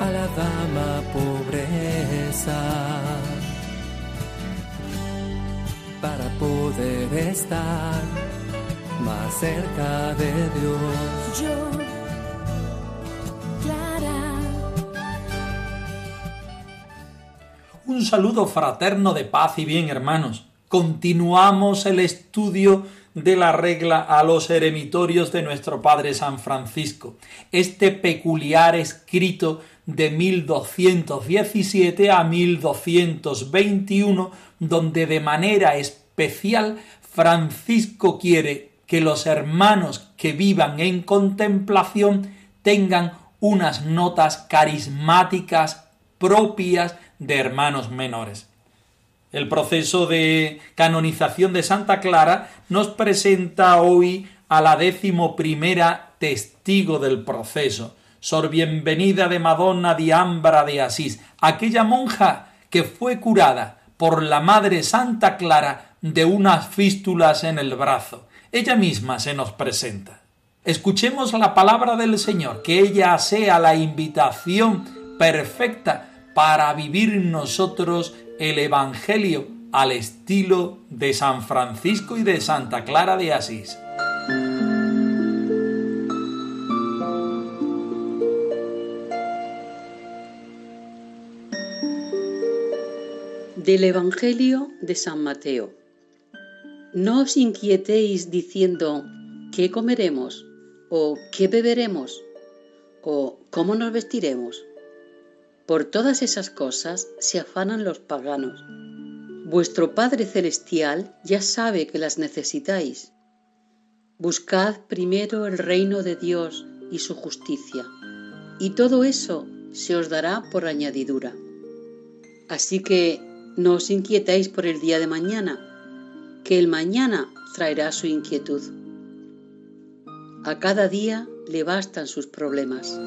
A la dama pobreza para poder estar más cerca de Dios. Yo, Clara, Un saludo fraterno de paz y bien, hermanos. Continuamos el estudio de la regla a los eremitorios de nuestro Padre San Francisco. Este peculiar escrito de 1217 a 1221, donde de manera especial Francisco quiere que los hermanos que vivan en contemplación tengan unas notas carismáticas propias de hermanos menores. El proceso de canonización de Santa Clara nos presenta hoy a la décimo primera testigo del proceso, Sor Bienvenida de Madonna di Ambra de Asís, aquella monja que fue curada por la Madre Santa Clara de unas fístulas en el brazo. Ella misma se nos presenta. Escuchemos la palabra del Señor, que ella sea la invitación perfecta para vivir nosotros el Evangelio al estilo de San Francisco y de Santa Clara de Asís. Del Evangelio de San Mateo. No os inquietéis diciendo ¿qué comeremos? o ¿qué beberemos? o ¿cómo nos vestiremos? Por todas esas cosas se afanan los paganos. Vuestro Padre Celestial ya sabe que las necesitáis. Buscad primero el reino de Dios y su justicia, y todo eso se os dará por añadidura. Así que no os inquietéis por el día de mañana, que el mañana traerá su inquietud. A cada día le bastan sus problemas.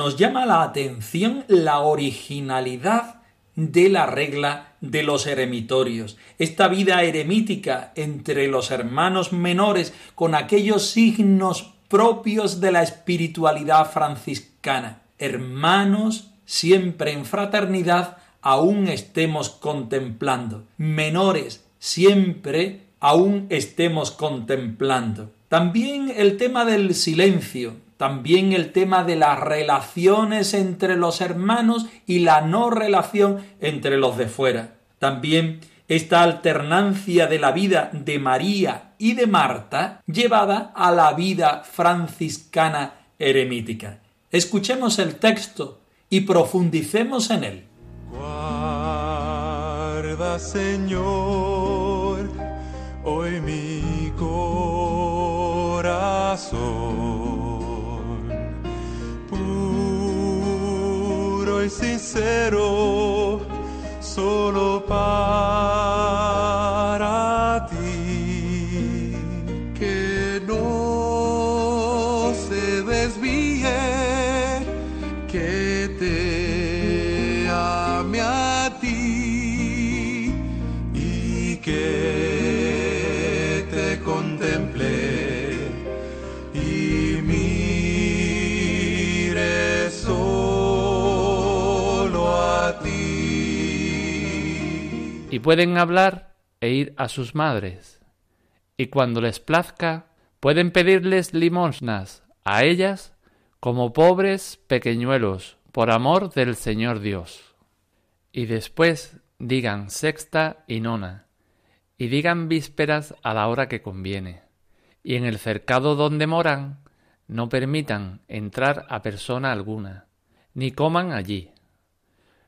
nos llama la atención la originalidad de la regla de los eremitorios. Esta vida eremítica entre los hermanos menores con aquellos signos propios de la espiritualidad franciscana. Hermanos siempre en fraternidad aún estemos contemplando. Menores siempre aún estemos contemplando. También el tema del silencio, también el tema de las relaciones entre los hermanos y la no relación entre los de fuera. También esta alternancia de la vida de María y de Marta llevada a la vida franciscana eremítica. Escuchemos el texto y profundicemos en él. Guarda, Señor, hoy mi corazón, puro y sincero, solo para y pueden hablar e ir a sus madres, y cuando les plazca pueden pedirles limosnas a ellas como pobres pequeñuelos por amor del Señor Dios. Y después digan sexta y nona, y digan vísperas a la hora que conviene, y en el cercado donde moran no permitan entrar a persona alguna, ni coman allí.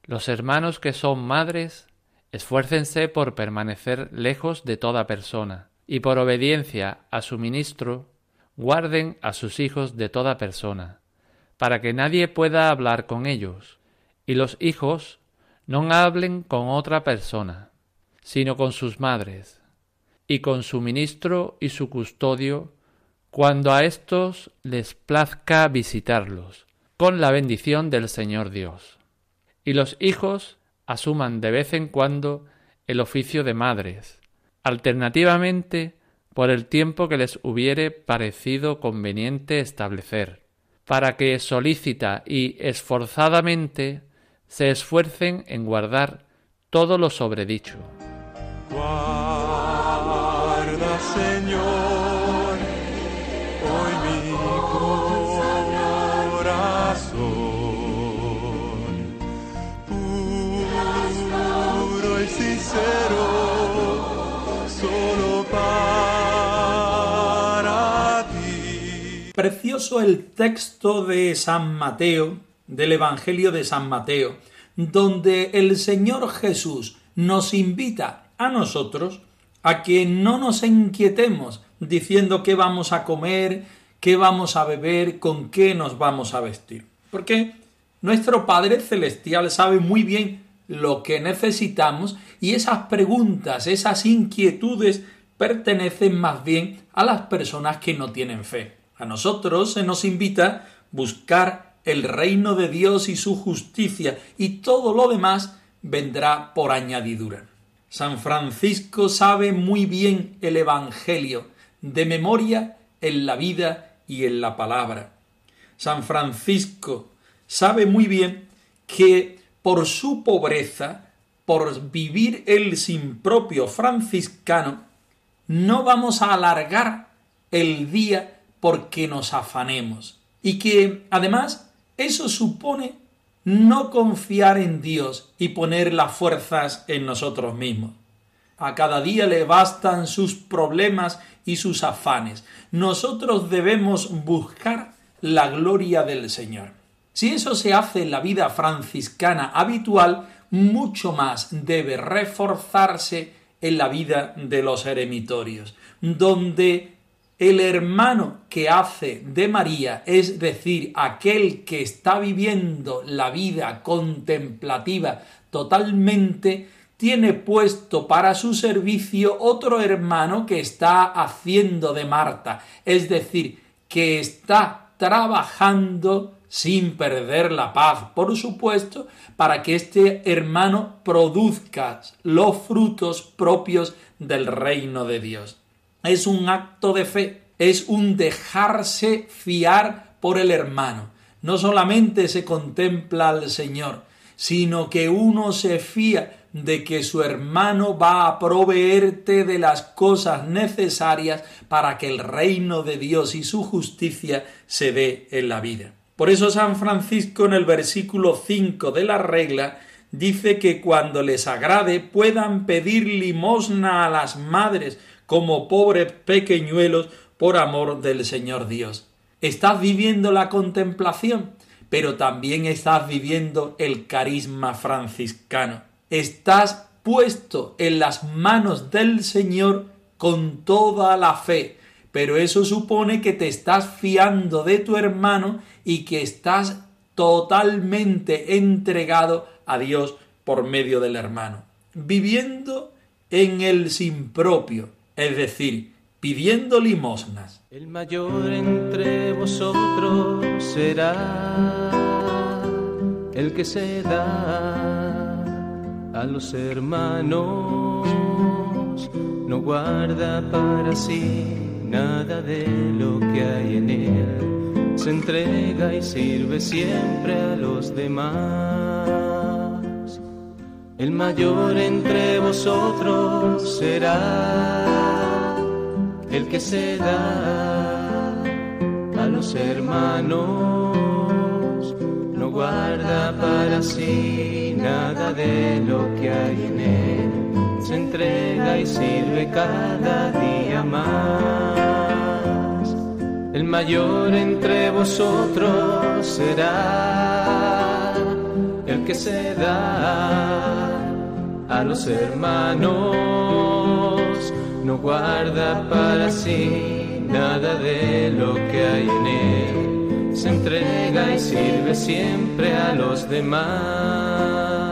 Los hermanos que son madres Esfuércense por permanecer lejos de toda persona, y por obediencia a su ministro, guarden a sus hijos de toda persona, para que nadie pueda hablar con ellos, y los hijos no hablen con otra persona, sino con sus madres, y con su ministro y su custodio, cuando a éstos les plazca visitarlos, con la bendición del Señor Dios. Y los hijos asuman de vez en cuando el oficio de madres, alternativamente por el tiempo que les hubiere parecido conveniente establecer, para que solícita y esforzadamente se esfuercen en guardar todo lo sobredicho. Para ti. Precioso el texto de San Mateo, del Evangelio de San Mateo, donde el Señor Jesús nos invita a nosotros a que no nos inquietemos diciendo qué vamos a comer, qué vamos a beber, con qué nos vamos a vestir. Porque nuestro Padre Celestial sabe muy bien lo que necesitamos y esas preguntas, esas inquietudes pertenecen más bien a las personas que no tienen fe. A nosotros se nos invita buscar el reino de Dios y su justicia y todo lo demás vendrá por añadidura. San Francisco sabe muy bien el Evangelio, de memoria en la vida y en la palabra. San Francisco sabe muy bien que por su pobreza, por vivir él sin propio franciscano, no vamos a alargar el día porque nos afanemos. Y que además eso supone no confiar en Dios y poner las fuerzas en nosotros mismos. A cada día le bastan sus problemas y sus afanes. Nosotros debemos buscar la gloria del Señor. Si eso se hace en la vida franciscana habitual, mucho más debe reforzarse en la vida de los eremitorios, donde el hermano que hace de María, es decir, aquel que está viviendo la vida contemplativa totalmente, tiene puesto para su servicio otro hermano que está haciendo de Marta, es decir, que está trabajando sin perder la paz, por supuesto, para que este hermano produzca los frutos propios del reino de Dios. Es un acto de fe, es un dejarse fiar por el hermano. No solamente se contempla al Señor, sino que uno se fía de que su hermano va a proveerte de las cosas necesarias para que el reino de Dios y su justicia se dé en la vida. Por eso San Francisco en el versículo 5 de la regla dice que cuando les agrade puedan pedir limosna a las madres como pobres pequeñuelos por amor del Señor Dios. Estás viviendo la contemplación, pero también estás viviendo el carisma franciscano. Estás puesto en las manos del Señor con toda la fe, pero eso supone que te estás fiando de tu hermano y que estás totalmente entregado a Dios por medio del hermano, viviendo en el sin propio, es decir, pidiendo limosnas. El mayor entre vosotros será el que se da a los hermanos, no guarda para sí nada de lo que hay en él, se entrega y sirve siempre a los demás. El mayor entre vosotros será el que se da a los hermanos, no guarda para sí nada de lo que hay en él, se entrega y sirve cada día más. El mayor entre vosotros será el que se da a los hermanos, no guarda para sí nada de lo que hay en él. Se entrega y sirve siempre a los demás.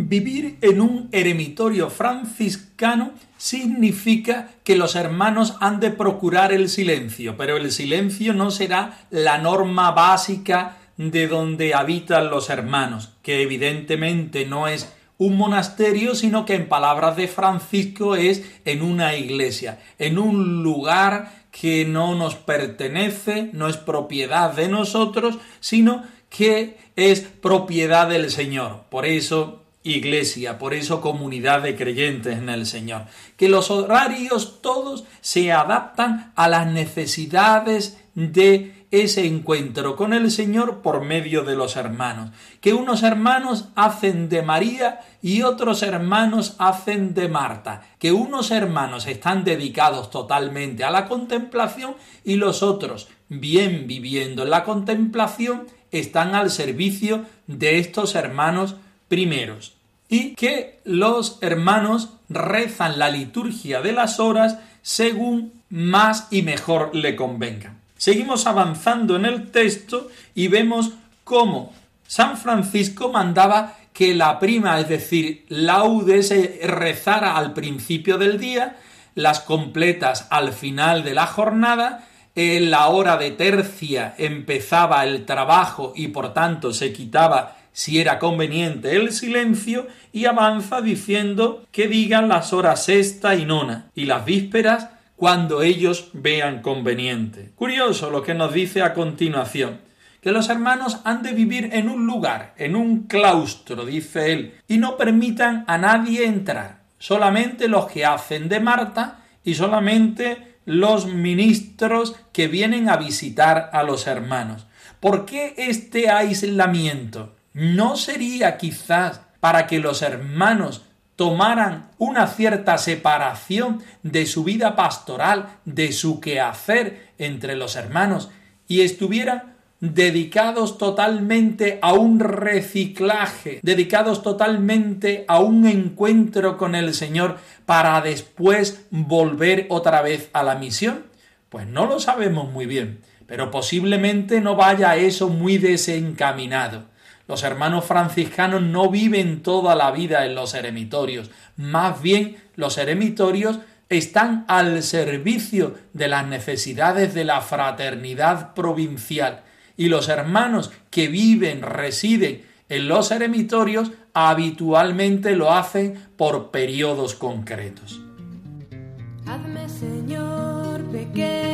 Vivir en un eremitorio franciscano significa que los hermanos han de procurar el silencio, pero el silencio no será la norma básica de donde habitan los hermanos, que evidentemente no es un monasterio, sino que en palabras de Francisco es en una iglesia, en un lugar que no nos pertenece, no es propiedad de nosotros, sino que es propiedad del Señor. Por eso iglesia, por eso comunidad de creyentes en el Señor. Que los horarios todos se adaptan a las necesidades de ese encuentro con el Señor por medio de los hermanos. Que unos hermanos hacen de María y otros hermanos hacen de Marta. Que unos hermanos están dedicados totalmente a la contemplación y los otros, bien viviendo en la contemplación, están al servicio de estos hermanos primeros. Y que los hermanos rezan la liturgia de las horas según más y mejor le convenga. Seguimos avanzando en el texto y vemos cómo San Francisco mandaba que la prima, es decir, laude, se rezara al principio del día, las completas al final de la jornada, en la hora de tercia empezaba el trabajo y por tanto se quitaba si era conveniente el silencio y avanza diciendo que digan las horas sexta y nona y las vísperas cuando ellos vean conveniente. Curioso lo que nos dice a continuación, que los hermanos han de vivir en un lugar, en un claustro, dice él, y no permitan a nadie entrar, solamente los que hacen de Marta y solamente los ministros que vienen a visitar a los hermanos. ¿Por qué este aislamiento? ¿No sería quizás para que los hermanos tomaran una cierta separación de su vida pastoral, de su quehacer entre los hermanos, y estuvieran dedicados totalmente a un reciclaje, dedicados totalmente a un encuentro con el Señor para después volver otra vez a la misión? Pues no lo sabemos muy bien, pero posiblemente no vaya eso muy desencaminado. Los hermanos franciscanos no viven toda la vida en los eremitorios, más bien los eremitorios están al servicio de las necesidades de la fraternidad provincial y los hermanos que viven, residen en los eremitorios habitualmente lo hacen por periodos concretos. Hazme, Señor, pequeño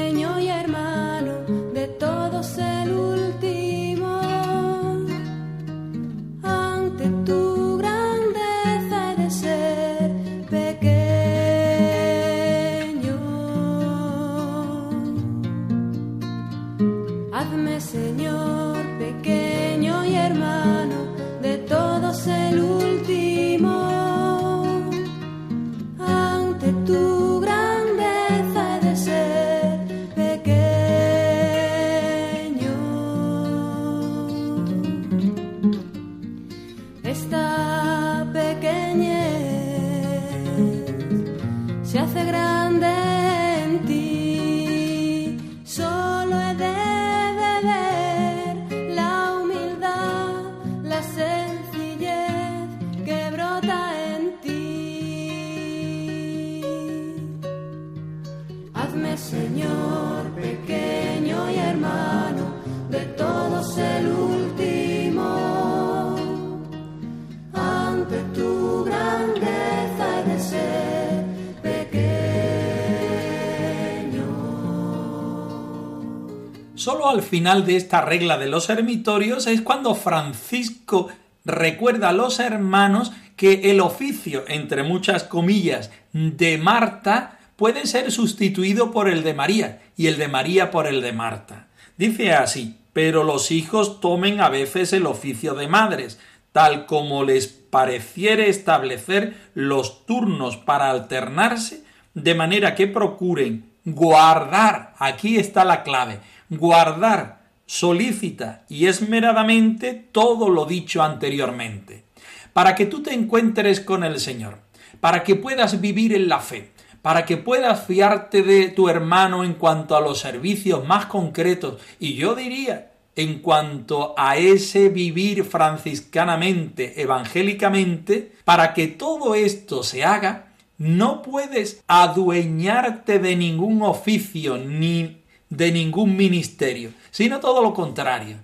Solo al final de esta regla de los ermitorios es cuando Francisco recuerda a los hermanos que el oficio, entre muchas comillas, de Marta puede ser sustituido por el de María y el de María por el de Marta. Dice así, pero los hijos tomen a veces el oficio de madres, tal como les pareciere establecer los turnos para alternarse, de manera que procuren guardar, aquí está la clave, guardar solícita y esmeradamente todo lo dicho anteriormente, para que tú te encuentres con el Señor, para que puedas vivir en la fe, para que puedas fiarte de tu hermano en cuanto a los servicios más concretos y yo diría en cuanto a ese vivir franciscanamente, evangélicamente, para que todo esto se haga, no puedes adueñarte de ningún oficio ni de ningún ministerio, sino todo lo contrario.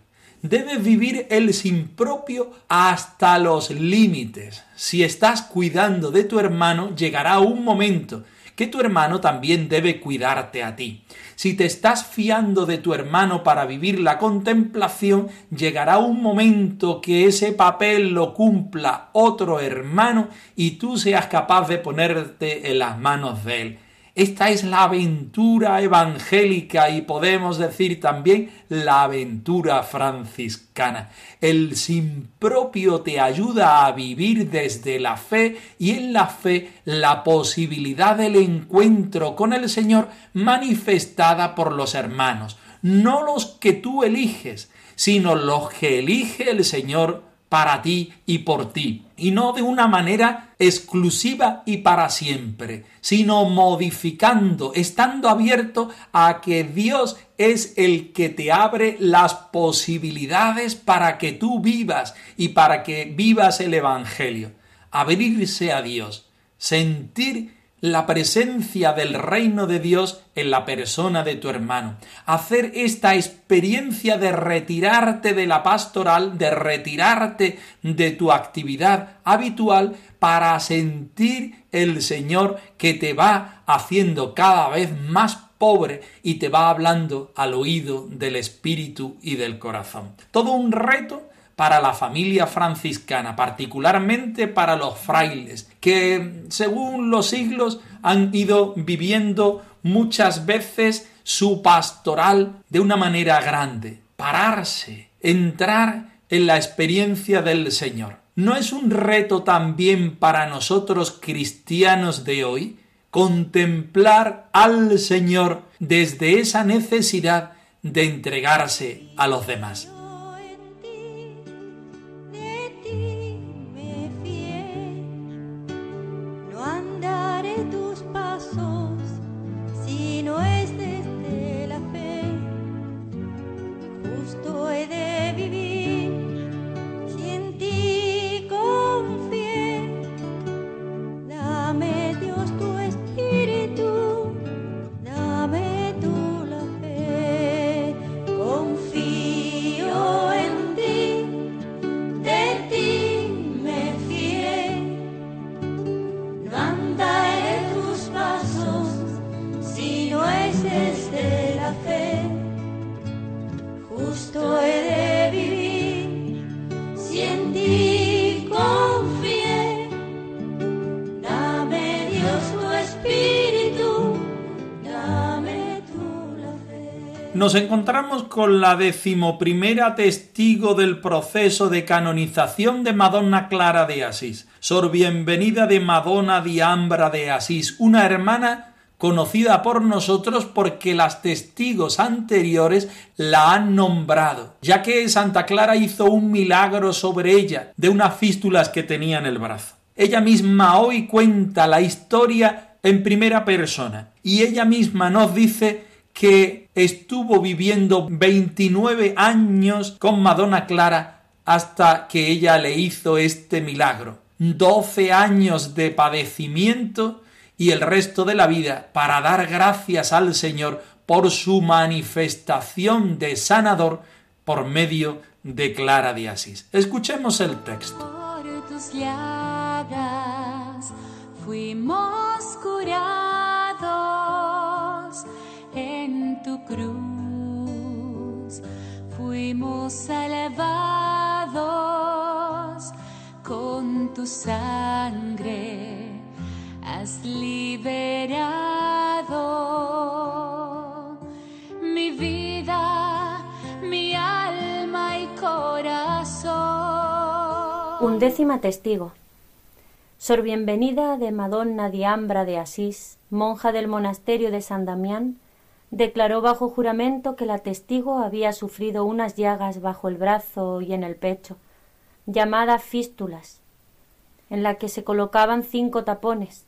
Debes vivir el sin propio hasta los límites. Si estás cuidando de tu hermano, llegará un momento que tu hermano también debe cuidarte a ti. Si te estás fiando de tu hermano para vivir la contemplación, llegará un momento que ese papel lo cumpla otro hermano y tú seas capaz de ponerte en las manos de él. Esta es la aventura evangélica y podemos decir también la aventura franciscana. El sin propio te ayuda a vivir desde la fe y en la fe la posibilidad del encuentro con el Señor manifestada por los hermanos, no los que tú eliges, sino los que elige el Señor para ti y por ti, y no de una manera exclusiva y para siempre, sino modificando, estando abierto a que Dios es el que te abre las posibilidades para que tú vivas y para que vivas el Evangelio. Abrirse a Dios, sentir la presencia del reino de Dios en la persona de tu hermano. Hacer esta experiencia de retirarte de la pastoral, de retirarte de tu actividad habitual para sentir el Señor que te va haciendo cada vez más pobre y te va hablando al oído del espíritu y del corazón. Todo un reto para la familia franciscana, particularmente para los frailes, que según los siglos han ido viviendo muchas veces su pastoral de una manera grande, pararse, entrar en la experiencia del Señor. ¿No es un reto también para nosotros cristianos de hoy contemplar al Señor desde esa necesidad de entregarse a los demás? Nos encontramos con la decimoprimera testigo del proceso de canonización de Madonna Clara de Asís, Sor Bienvenida de Madonna Diambra de Asís, una hermana conocida por nosotros porque las testigos anteriores la han nombrado, ya que Santa Clara hizo un milagro sobre ella de unas fístulas que tenía en el brazo. Ella misma hoy cuenta la historia en primera persona y ella misma nos dice que estuvo viviendo 29 años con Madonna Clara hasta que ella le hizo este milagro. 12 años de padecimiento y el resto de la vida para dar gracias al Señor por su manifestación de sanador por medio de Clara de Asís. Escuchemos el texto. fuimos curados cruz fuimos salvados con tu sangre has liberado mi vida, mi alma y corazón. Undécima testigo. Sor Bienvenida de Madonna Diambra de Asís, monja del monasterio de San Damián, declaró bajo juramento que la testigo había sufrido unas llagas bajo el brazo y en el pecho, llamadas fístulas, en la que se colocaban cinco tapones,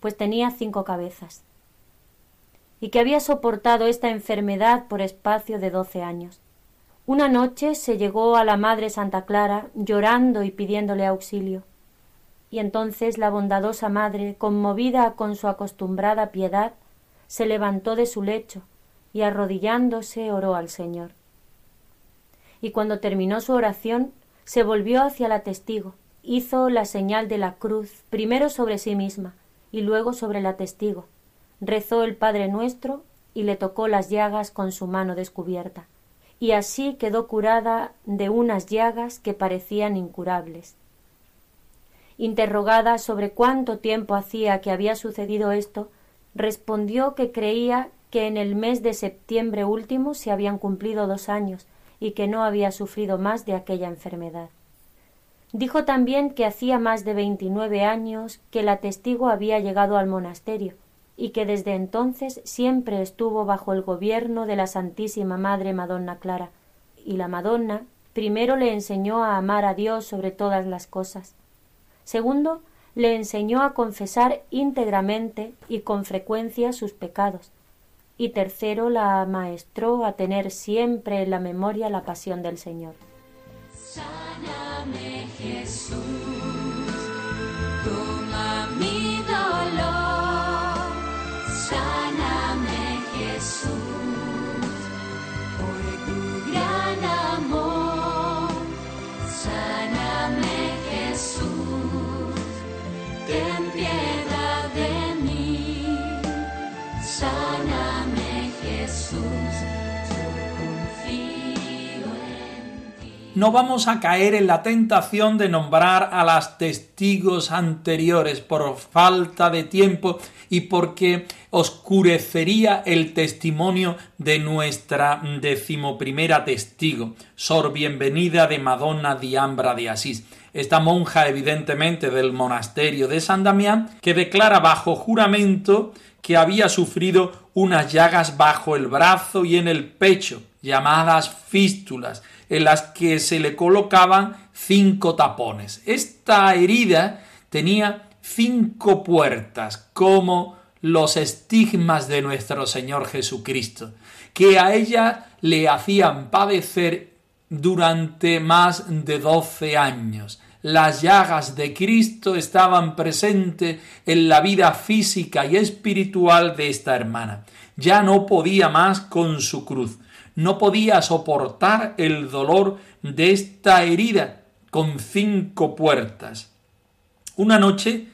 pues tenía cinco cabezas, y que había soportado esta enfermedad por espacio de doce años. Una noche se llegó a la Madre Santa Clara llorando y pidiéndole auxilio. Y entonces la bondadosa madre, conmovida con su acostumbrada piedad, se levantó de su lecho y arrodillándose oró al Señor. Y cuando terminó su oración, se volvió hacia la testigo, hizo la señal de la cruz, primero sobre sí misma y luego sobre la testigo, rezó el Padre nuestro y le tocó las llagas con su mano descubierta, y así quedó curada de unas llagas que parecían incurables. Interrogada sobre cuánto tiempo hacía que había sucedido esto, respondió que creía que en el mes de septiembre último se habían cumplido dos años y que no había sufrido más de aquella enfermedad. Dijo también que hacía más de veintinueve años que la testigo había llegado al monasterio y que desde entonces siempre estuvo bajo el gobierno de la Santísima Madre Madonna Clara, y la Madonna primero le enseñó a amar a Dios sobre todas las cosas. Segundo, le enseñó a confesar íntegramente y con frecuencia sus pecados. Y tercero, la maestró a tener siempre en la memoria la pasión del Señor. Sáname Jesús, toma mi dolor. Sáname Jesús, por tu gran amor. No vamos a caer en la tentación de nombrar a las testigos anteriores por falta de tiempo y porque oscurecería el testimonio de nuestra decimoprimera testigo, Sor Bienvenida de Madonna Diambra de Asís. Esta monja, evidentemente, del monasterio de San Damián, que declara bajo juramento que había sufrido unas llagas bajo el brazo y en el pecho, llamadas fístulas, en las que se le colocaban cinco tapones. Esta herida tenía cinco puertas, como los estigmas de nuestro Señor Jesucristo, que a ella le hacían padecer durante más de doce años. Las llagas de Cristo estaban presentes en la vida física y espiritual de esta hermana. Ya no podía más con su cruz, no podía soportar el dolor de esta herida con cinco puertas. Una noche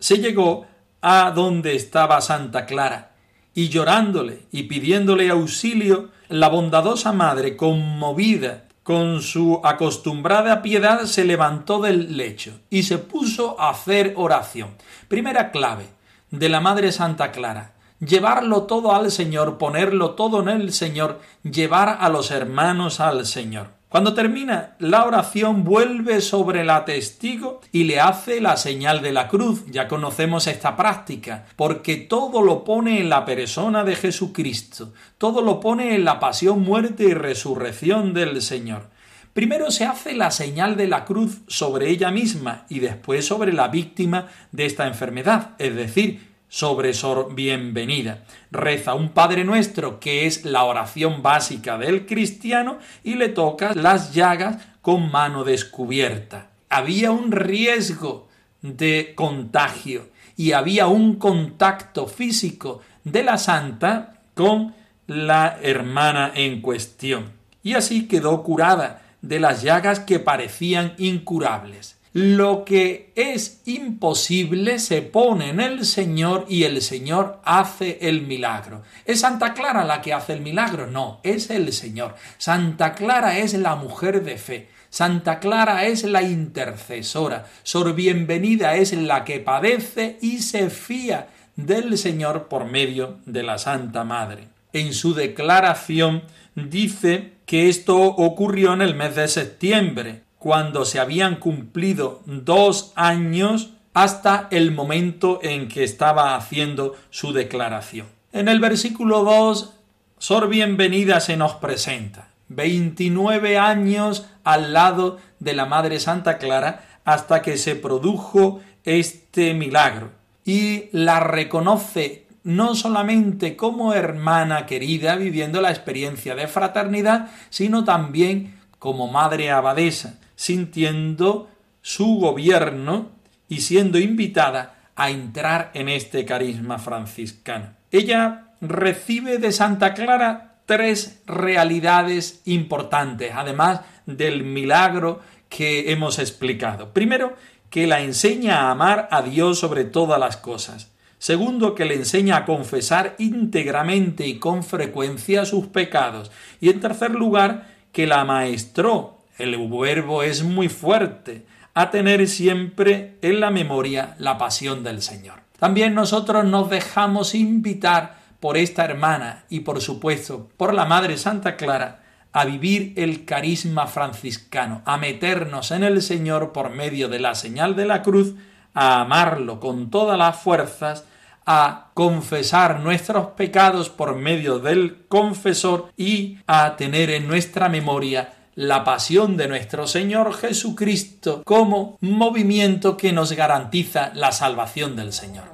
se llegó a donde estaba Santa Clara, y llorándole y pidiéndole auxilio, la bondadosa madre, conmovida con su acostumbrada piedad, se levantó del lecho y se puso a hacer oración. Primera clave de la Madre Santa Clara. Llevarlo todo al Señor, ponerlo todo en el Señor, llevar a los hermanos al Señor. Cuando termina la oración vuelve sobre la testigo y le hace la señal de la cruz. Ya conocemos esta práctica, porque todo lo pone en la persona de Jesucristo, todo lo pone en la pasión, muerte y resurrección del Señor. Primero se hace la señal de la cruz sobre ella misma y después sobre la víctima de esta enfermedad, es decir, sobre Sor Bienvenida. Reza un Padre Nuestro, que es la oración básica del cristiano, y le toca las llagas con mano descubierta. Había un riesgo de contagio y había un contacto físico de la santa con la hermana en cuestión. Y así quedó curada de las llagas que parecían incurables. Lo que es imposible se pone en el Señor y el Señor hace el milagro. ¿Es Santa Clara la que hace el milagro? No, es el Señor. Santa Clara es la mujer de fe. Santa Clara es la intercesora. Sor Bienvenida es la que padece y se fía del Señor por medio de la Santa Madre. En su declaración dice que esto ocurrió en el mes de septiembre, cuando se habían cumplido dos años hasta el momento en que estaba haciendo su declaración. En el versículo 2, Sor Bienvenida se nos presenta. 29 años al lado de la Madre Santa Clara hasta que se produjo este milagro. y la reconoce no solamente como hermana querida viviendo la experiencia de fraternidad, sino también como madre abadesa, sintiendo su gobierno y siendo invitada a entrar en este carisma franciscano. Ella recibe de Santa Clara tres realidades importantes, además del milagro que hemos explicado. Primero, que la enseña a amar a Dios sobre todas las cosas. Segundo, que le enseña a confesar íntegramente y con frecuencia sus pecados. Y en tercer lugar, que la maestró, el verbo es muy fuerte, a tener siempre en la memoria la pasión del Señor. También nosotros nos dejamos invitar por esta hermana y por supuesto por la Madre Santa Clara a vivir el carisma franciscano, a meternos en el Señor por medio de la señal de la cruz, a amarlo con todas las fuerzas, a confesar nuestros pecados por medio del confesor y a tener en nuestra memoria la pasión de nuestro Señor Jesucristo como movimiento que nos garantiza la salvación del Señor.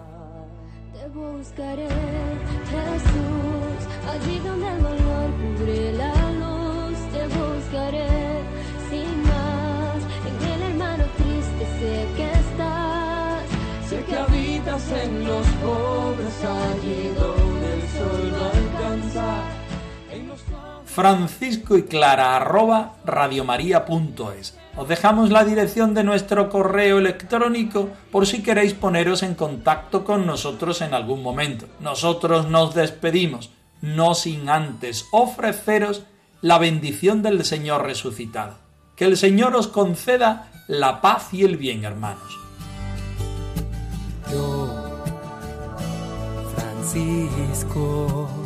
Francisco y clara arroba radiomaria.es. Os dejamos la dirección de nuestro correo electrónico por si queréis poneros en contacto con nosotros en algún momento. Nosotros nos despedimos, no sin antes ofreceros la bendición del Señor resucitado. Que el Señor os conceda la paz y el bien, hermanos. Yo, Francisco,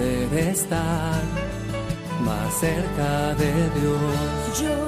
poder estar más cerca de Dios.